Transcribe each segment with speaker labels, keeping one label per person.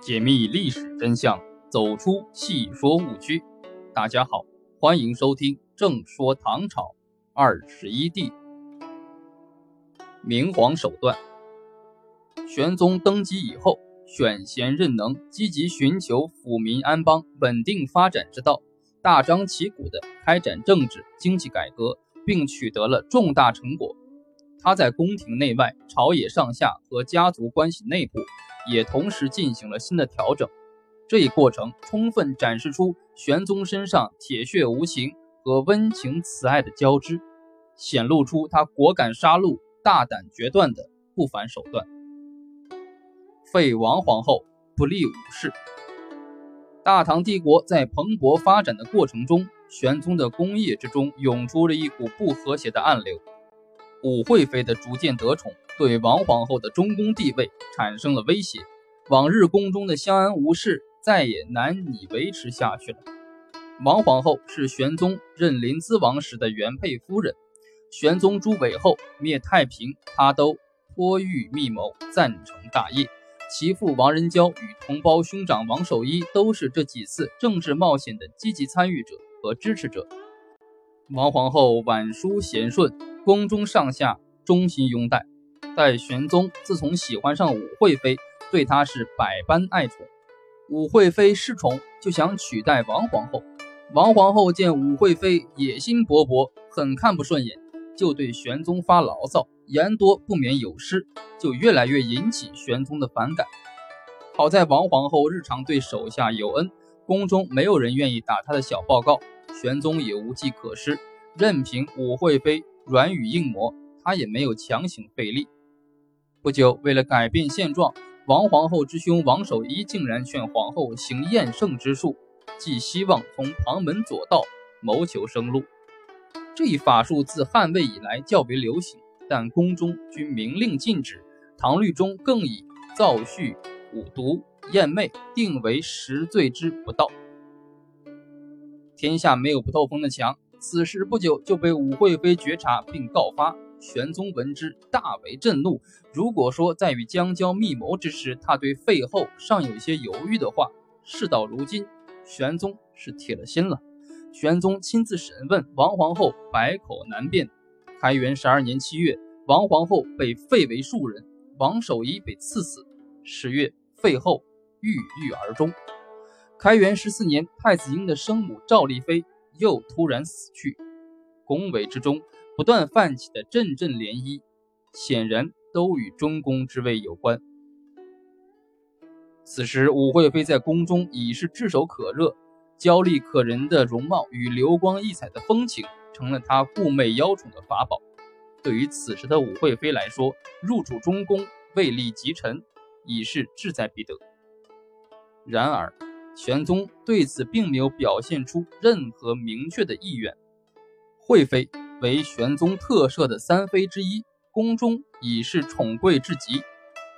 Speaker 1: 解密历史真相，走出戏说误区。大家好，欢迎收听《正说唐朝二十一帝》。明皇手段。玄宗登基以后，选贤任能，积极寻求抚民安邦、稳定发展之道，大张旗鼓地开展政治经济改革，并取得了重大成果。他在宫廷内外、朝野上下和家族关系内部。也同时进行了新的调整，这一过程充分展示出玄宗身上铁血无情和温情慈爱的交织，显露出他果敢杀戮、大胆决断的不凡手段。废王皇后，不立武士。大唐帝国在蓬勃发展的过程中，玄宗的功业之中涌出了一股不和谐的暗流。武惠妃的逐渐得宠，对王皇后的中宫地位产生了威胁。往日宫中的相安无事，再也难以维持下去了。王皇后是玄宗任临淄王时的原配夫人，玄宗朱伟后灭太平，她都托育密谋，赞成大业。其父王仁交与同胞兄长王守一都是这几次政治冒险的积极参与者和支持者。王皇后婉淑贤顺。宫中上下衷心拥戴，在玄宗自从喜欢上武惠妃，对她是百般爱宠。武惠妃失宠，就想取代王皇后。王皇后见武惠妃野心勃勃，很看不顺眼，就对玄宗发牢骚，言多不免有失，就越来越引起玄宗的反感。好在王皇后日常对手下有恩，宫中没有人愿意打她的小报告，玄宗也无计可施，任凭武惠妃。软语硬磨，他也没有强行费力。不久，为了改变现状，王皇后之兄王守一竟然劝皇后行厌胜之术，寄希望从旁门左道谋求生路。这一法术自汉魏以来较为流行，但宫中均明令禁止。唐律中更以造序、五毒、厌魅定为十罪之不道。天下没有不透风的墙。此时不久就被武惠妃觉察并告发，玄宗闻之大为震怒。如果说在与江郊密谋之时，他对废后尚有一些犹豫的话，事到如今，玄宗是铁了心了。玄宗亲自审问王皇后，百口难辩。开元十二年七月，王皇后被废为庶人，王守仪被赐死。十月，废后郁郁而终。开元十四年，太子婴的生母赵丽妃。又突然死去，宫闱之中不断泛起的阵阵涟漪，显然都与中宫之位有关。此时，武惠妃在宫中已是炙手可热，娇丽可人的容貌与流光溢彩的风情，成了她顾媚邀宠的法宝。对于此时的武惠妃来说，入主中宫，位立极臣，已是志在必得。然而，玄宗对此并没有表现出任何明确的意愿。惠妃为玄宗特赦的三妃之一，宫中已是宠贵至极。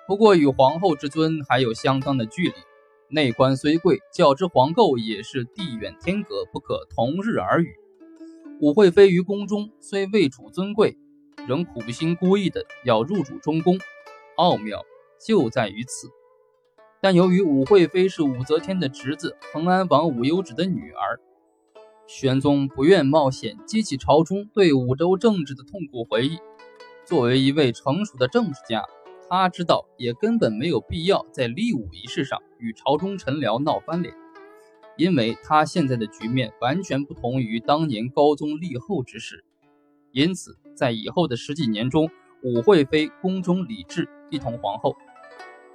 Speaker 1: 不过与皇后之尊还有相当的距离。内官虽贵，较之皇后也是地远天隔，不可同日而语。武惠妃于宫中虽位处尊贵，仍苦心孤诣的要入主中宫，奥妙就在于此。但由于武惠妃是武则天的侄子恒安王武攸之的女儿，玄宗不愿冒险激起朝中对武周政治的痛苦回忆。作为一位成熟的政治家，他知道也根本没有必要在立武一事上与朝中臣僚闹翻脸，因为他现在的局面完全不同于当年高宗立后之时。因此，在以后的十几年中，武惠妃宫中礼制一同皇后。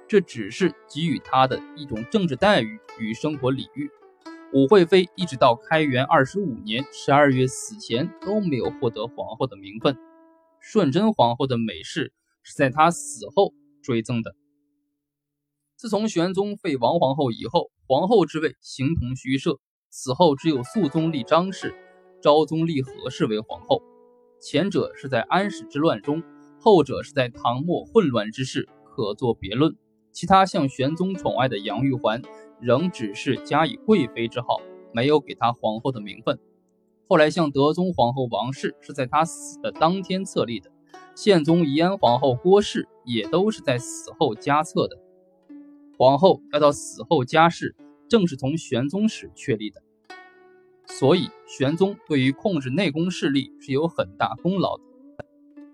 Speaker 1: 这只是给予她的一种政治待遇与生活礼遇。武惠妃一直到开元二十五年十二月死前都没有获得皇后的名分。顺贞皇后的美事是在她死后追赠的。自从玄宗废王皇后以后，皇后之位形同虚设。此后只有肃宗立张氏、昭宗立何氏为皇后。前者是在安史之乱中，后者是在唐末混乱之时，可作别论。其他向玄宗宠爱的杨玉环，仍只是加以贵妃之号，没有给她皇后的名分。后来像德宗皇后王氏是在她死的当天册立的，宪宗宜安皇后郭氏也都是在死后加册的。皇后要到死后加谥，正是从玄宗时确立的。所以，玄宗对于控制内宫势力是有很大功劳的。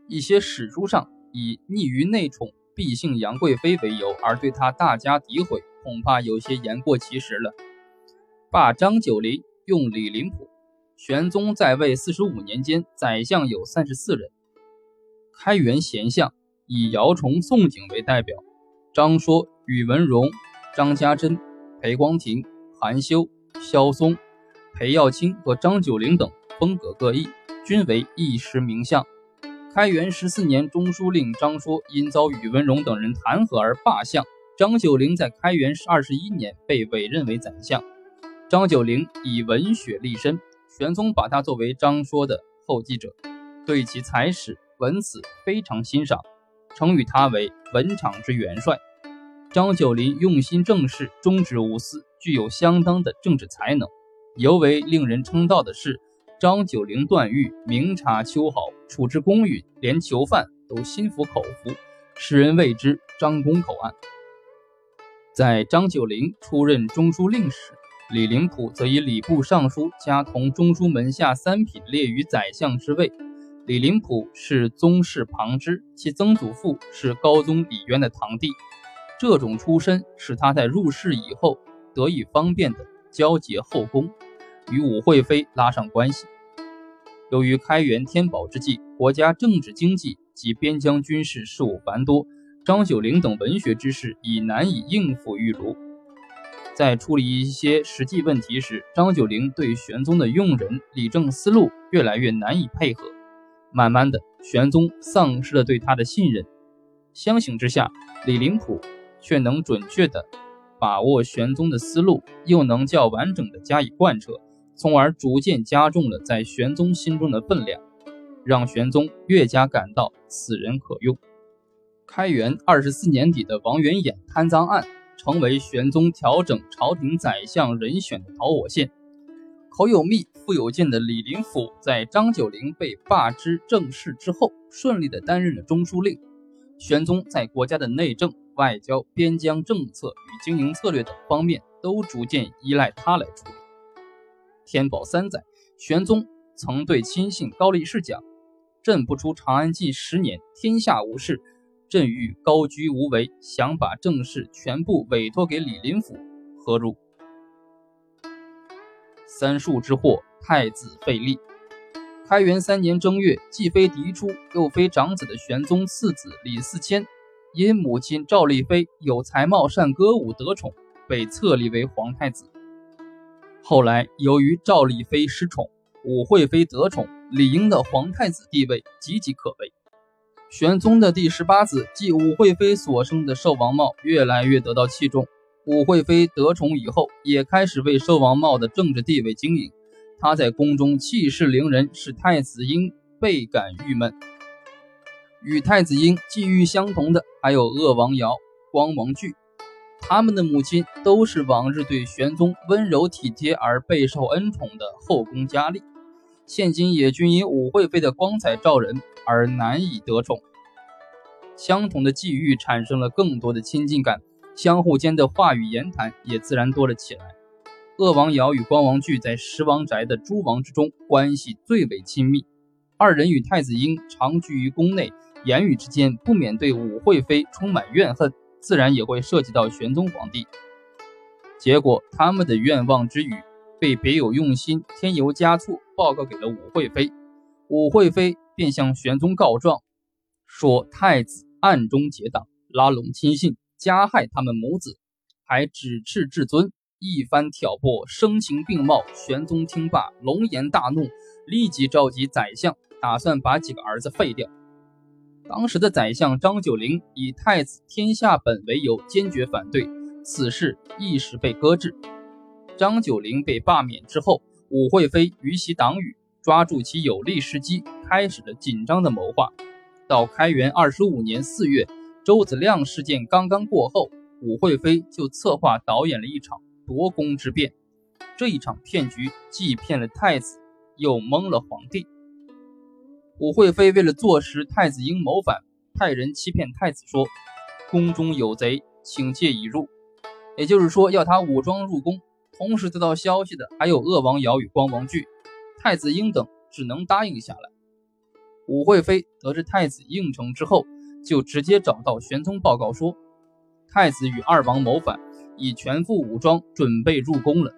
Speaker 1: 一些史书上以溺于内宠、必姓杨贵妃为由而对他大加诋毁，恐怕有些言过其实了。罢张九龄，用李林甫。玄宗在位四十五年间，宰相有三十四人。开元贤相以姚崇、宋璟为代表，张说、宇文荣、张家珍、裴光庭、韩修、萧嵩。裴耀卿和张九龄等风格各异，均为一时名相。开元十四年，中书令张说因遭宇文荣等人弹劾而罢相。张九龄在开元二十一年被委任为宰相。张九龄以文学立身，玄宗把他作为张说的后继者，对其才识文辞非常欣赏，称誉他为文场之元帅。张九龄用心政事，忠直无私，具有相当的政治才能。尤为令人称道的是，张九龄断狱，明察秋毫，处置公允，连囚犯都心服口服，世人谓之“张公口案”。在张九龄出任中书令时，李林甫则以礼部尚书加同中书门下三品列于宰相之位。李林甫是宗室旁支，其曾祖父是高宗李渊的堂弟，这种出身使他在入仕以后得以方便的交结后宫。与武惠妃拉上关系。由于开元天宝之际，国家政治经济及边疆军事事务繁多，张九龄等文学之士已难以应付玉如。在处理一些实际问题时，张九龄对玄宗的用人理政思路越来越难以配合。慢慢的，玄宗丧失了对他的信任。相形之下，李林甫却能准确地把握玄宗的思路，又能较完整地加以贯彻。从而逐渐加重了在玄宗心中的分量，让玄宗越加感到此人可用。开元二十四年底的王元衍贪赃案，成为玄宗调整朝廷宰相人选的导火线。口有密、腹有剑的李林甫，在张九龄被罢知政事之后，顺利地担任了中书令。玄宗在国家的内政、外交、边疆政策与经营策略等方面，都逐渐依赖他来处理。天宝三载，玄宗曾对亲信高力士讲：“朕不出长安近十年，天下无事，朕欲高居无为，想把政事全部委托给李林甫，何如？”三树之祸，太子废立。开元三年正月，既非嫡出又非长子的玄宗次子李嗣谦，因母亲赵丽妃有才貌、善歌舞得宠，被册立为皇太子。后来，由于赵丽妃失宠，武惠妃得宠，李英的皇太子地位岌岌可危。玄宗的第十八子，即武惠妃所生的寿王茂，越来越得到器重。武惠妃得宠以后，也开始为寿王茂的政治地位经营。他在宫中气势凌人，使太子婴倍感郁闷。与太子婴际遇相同的，还有鄂王瑶、光王巨。他们的母亲都是往日对玄宗温柔体贴而备受恩宠的后宫佳丽，现今也均因武惠妃的光彩照人而难以得宠。相同的际遇产生了更多的亲近感，相互间的话语言谈也自然多了起来。鄂王瑶与光王巨在十王宅的诸王之中关系最为亲密，二人与太子婴常居于宫内，言语之间不免对武惠妃充满怨恨。自然也会涉及到玄宗皇帝，结果他们的愿望之语被别有用心、添油加醋报告给了武惠妃，武惠妃便向玄宗告状，说太子暗中结党，拉拢亲信，加害他们母子，还指斥至尊，一番挑拨，声情并茂。玄宗听罢，龙颜大怒，立即召集宰相，打算把几个儿子废掉。当时的宰相张九龄以太子天下本为由，坚决反对此事，一时被搁置。张九龄被罢免之后，武惠妃与其党羽，抓住其有利时机，开始了紧张的谋划。到开元二十五年四月，周子亮事件刚刚过后，武惠妃就策划导演了一场夺宫之变。这一场骗局既骗了太子，又蒙了皇帝。武惠妃为了坐实太子婴谋反，派人欺骗太子说：“宫中有贼，请借已入。”也就是说要他武装入宫。同时得到消息的还有鄂王瑶与光王惧，太子婴等只能答应下来。武惠妃得知太子应承之后，就直接找到玄宗报告说，太子与二王谋反，已全副武装准备入宫了。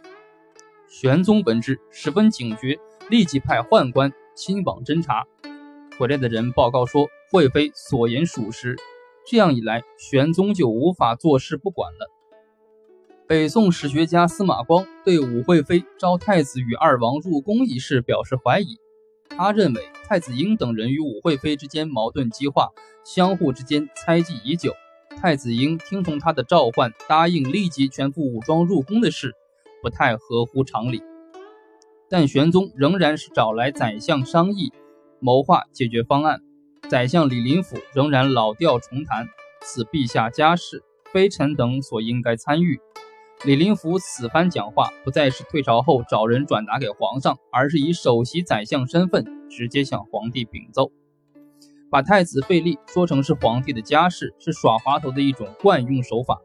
Speaker 1: 玄宗闻之十分警觉，立即派宦官亲往侦查。回来的人报告说，惠妃所言属实。这样一来，玄宗就无法坐视不管了。北宋史学家司马光对武惠妃招太子与二王入宫一事表示怀疑。他认为太子婴等人与武惠妃之间矛盾激化，相互之间猜忌已久。太子婴听从他的召唤，答应立即全副武装入宫的事，不太合乎常理。但玄宗仍然是找来宰相商议，谋划解决方案。宰相李林甫仍然老调重弹，此陛下家事，非臣等所应该参与。李林甫此番讲话，不再是退朝后找人转达给皇上，而是以首席宰相身份直接向皇帝禀奏，把太子废立说成是皇帝的家事，是耍滑头的一种惯用手法。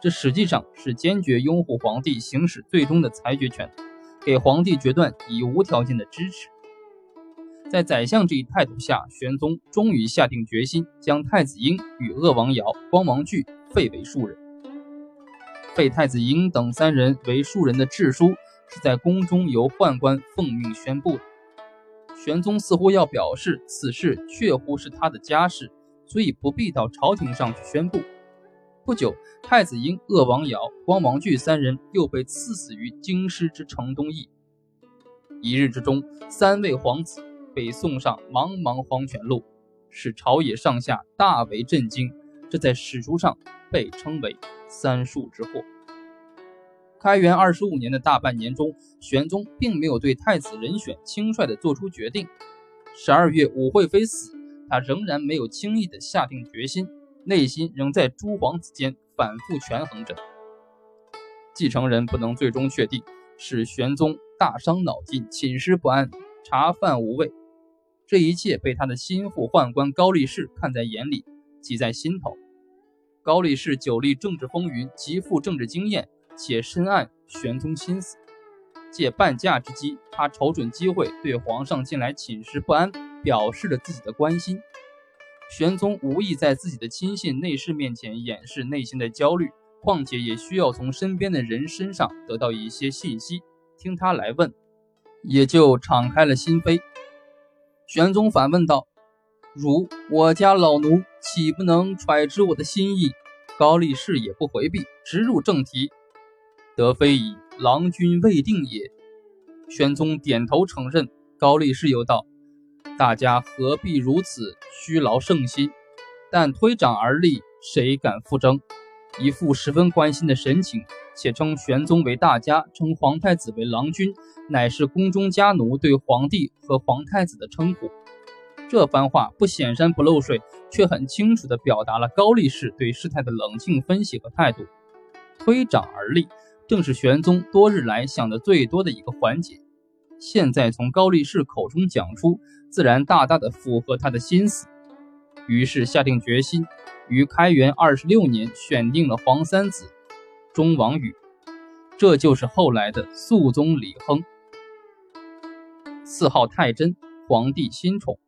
Speaker 1: 这实际上是坚决拥护皇帝行使最终的裁决权，给皇帝决断以无条件的支持。在宰相这一态度下，玄宗终于下定决心，将太子婴与鄂王瑶、光王惧废为庶人。废太子婴等三人为庶人的制书，是在宫中由宦官奉命宣布的。玄宗似乎要表示此事确乎是他的家事，所以不必到朝廷上去宣布。不久，太子婴、鄂王瑶、光王惧三人又被赐死于京师之城东驿。一日之中，三位皇子被送上茫茫黄泉路，使朝野上下大为震惊。这在史书上被称为。三庶之祸。开元二十五年的大半年中，玄宗并没有对太子人选轻率地做出决定。十二月，武惠妃死，他仍然没有轻易地下定决心，内心仍在诸皇子间反复权衡着。继承人不能最终确定，使玄宗大伤脑筋，寝食不安，茶饭无味。这一切被他的心腹宦官高力士看在眼里，记在心头。高力士久历政治风云，极富政治经验，且深谙玄宗心思。借半驾之机，他瞅准机会对皇上近来寝食不安表示了自己的关心。玄宗无意在自己的亲信内侍面前掩饰内心的焦虑，况且也需要从身边的人身上得到一些信息，听他来问，也就敞开了心扉。玄宗反问道。如我家老奴岂不能揣知我的心意？高力士也不回避，直入正题。德非以，郎君未定也。玄宗点头承认。高力士又道：“大家何必如此虚劳圣心？但推掌而立，谁敢复争？”一副十分关心的神情，且称玄宗为大家，称皇太子为郎君，乃是宫中家奴对皇帝和皇太子的称呼。这番话不显山不漏水，却很清楚地表达了高力士对事态的冷静分析和态度。推掌而立，正是玄宗多日来想的最多的一个环节。现在从高力士口中讲出，自然大大的符合他的心思。于是下定决心，于开元二十六年选定了皇三子中王宇，这就是后来的肃宗李亨，四号太真，皇帝新宠。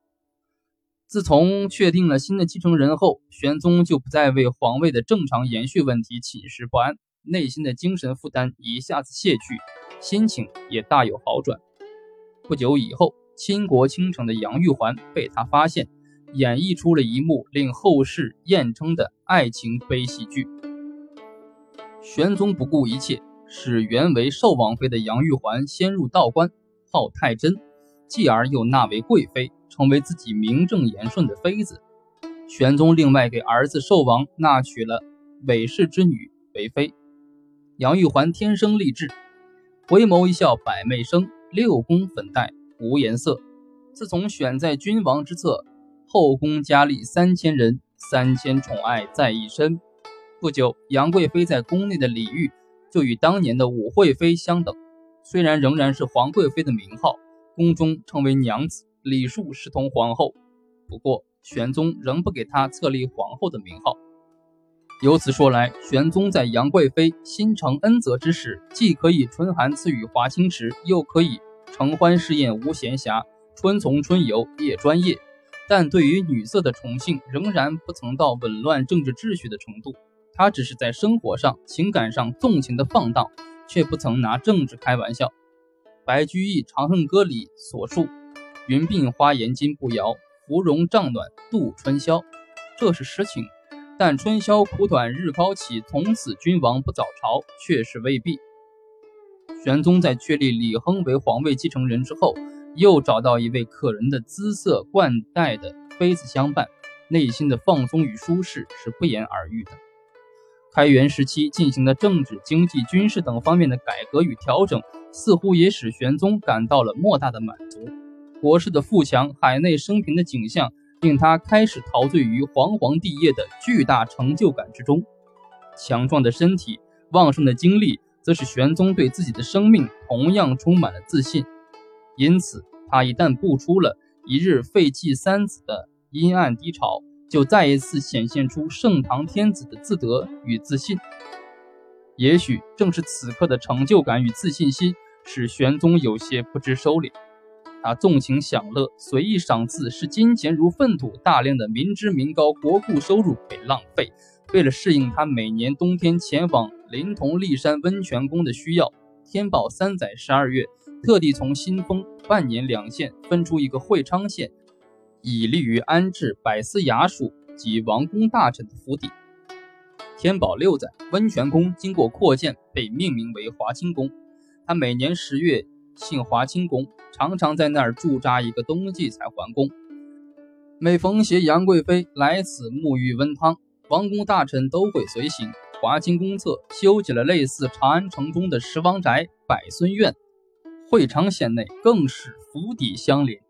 Speaker 1: 自从确定了新的继承人后，玄宗就不再为皇位的正常延续问题寝食不安，内心的精神负担一下子卸去，心情也大有好转。不久以后，倾国倾城的杨玉环被他发现，演绎出了一幕令后世艳称的爱情悲喜剧。玄宗不顾一切，使原为寿王妃的杨玉环先入道观，号太真，继而又纳为贵妃。成为自己名正言顺的妃子，玄宗另外给儿子寿王纳娶了韦氏之女为妃。杨玉环天生丽质，回眸一笑百媚生，六宫粉黛无颜色。自从选在君王之侧，后宫佳丽三千人，三千宠爱在一身。不久，杨贵妃在宫内的礼遇就与当年的武惠妃相等，虽然仍然是皇贵妃的名号，宫中称为娘子。礼数视同皇后，不过玄宗仍不给她册立皇后的名号。由此说来，玄宗在杨贵妃心承恩泽之时，既可以春寒赐予华清池，又可以承欢侍宴无闲暇，春从春游夜专夜。但对于女色的宠幸，仍然不曾到紊乱政治秩序的程度。他只是在生活上、情感上纵情的放荡，却不曾拿政治开玩笑。白居易《长恨歌》里所述：“云鬓花颜金步摇，芙蓉帐暖度春宵。”这是实情。但春宵苦短日高起，从此君王不早朝，确实未必。玄宗在确立李亨为皇位继承人之后，又找到一位可人的姿色冠带的妃子相伴，内心的放松与舒适是不言而喻的。开元时期进行的政治、经济、军事等方面的改革与调整，似乎也使玄宗感到了莫大的满足。国势的富强，海内升平的景象。令他开始陶醉于煌煌帝业的巨大成就感之中，强壮的身体、旺盛的精力，则使玄宗对自己的生命同样充满了自信。因此，他一旦步出了一日废弃三子的阴暗低潮，就再一次显现出盛唐天子的自得与自信。也许正是此刻的成就感与自信心，使玄宗有些不知收敛。他纵情享乐，随意赏赐，视金钱如粪土，大量的民脂民膏、国库收入被浪费。为了适应他每年冬天前往临潼骊山温泉宫的需要，天宝三载十二月，特地从新丰、万年两县分出一个会昌县，以利于安置百司衙署及王公大臣的府邸。天宝六载，温泉宫经过扩建，被命名为华清宫。他每年十月幸华清宫。常常在那儿驻扎一个冬季才还宫。每逢携杨贵妃来此沐浴温汤，王公大臣都会随行。华清宫侧修起了类似长安城中的十王宅、百孙院，会昌县内更是府邸相连。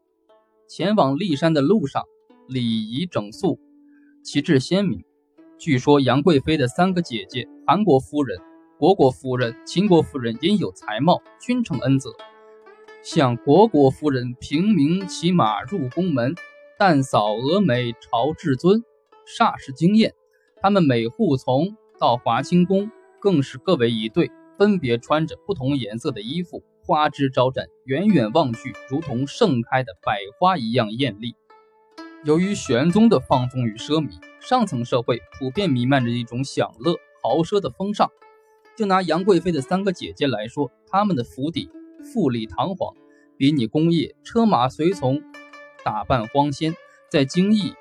Speaker 1: 前往骊山的路上，礼仪整肃，旗帜鲜明。据说杨贵妃的三个姐姐韩国夫人、虢国夫人、秦国夫人因有才貌，均承恩泽。向虢国夫人平明骑马入宫门，淡扫峨眉朝至尊，煞是惊艳。他们每户从到华清宫，更是各为一对，分别穿着不同颜色的衣服，花枝招展，远远望去如同盛开的百花一样艳丽。由于玄宗的放纵与奢靡，上层社会普遍弥漫着一种享乐豪奢的风尚。就拿杨贵妃的三个姐姐来说，她们的府邸。富丽堂皇，比拟工业，车马随从，打扮光鲜，在京邑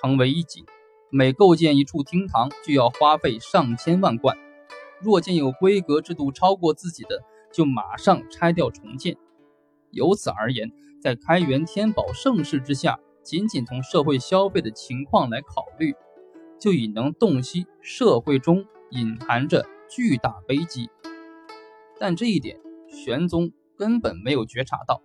Speaker 1: 成为一景。每构建一处厅堂，就要花费上千万贯。若见有规格制度超过自己的，就马上拆掉重建。由此而言，在开元天宝盛世之下，仅仅从社会消费的情况来考虑，就已能洞悉社会中隐含着巨大危机。但这一点，玄宗。根本没有觉察到。